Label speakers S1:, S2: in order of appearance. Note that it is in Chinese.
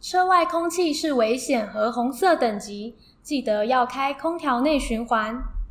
S1: 车外空气是危险和红色等级记得要开空调内循环。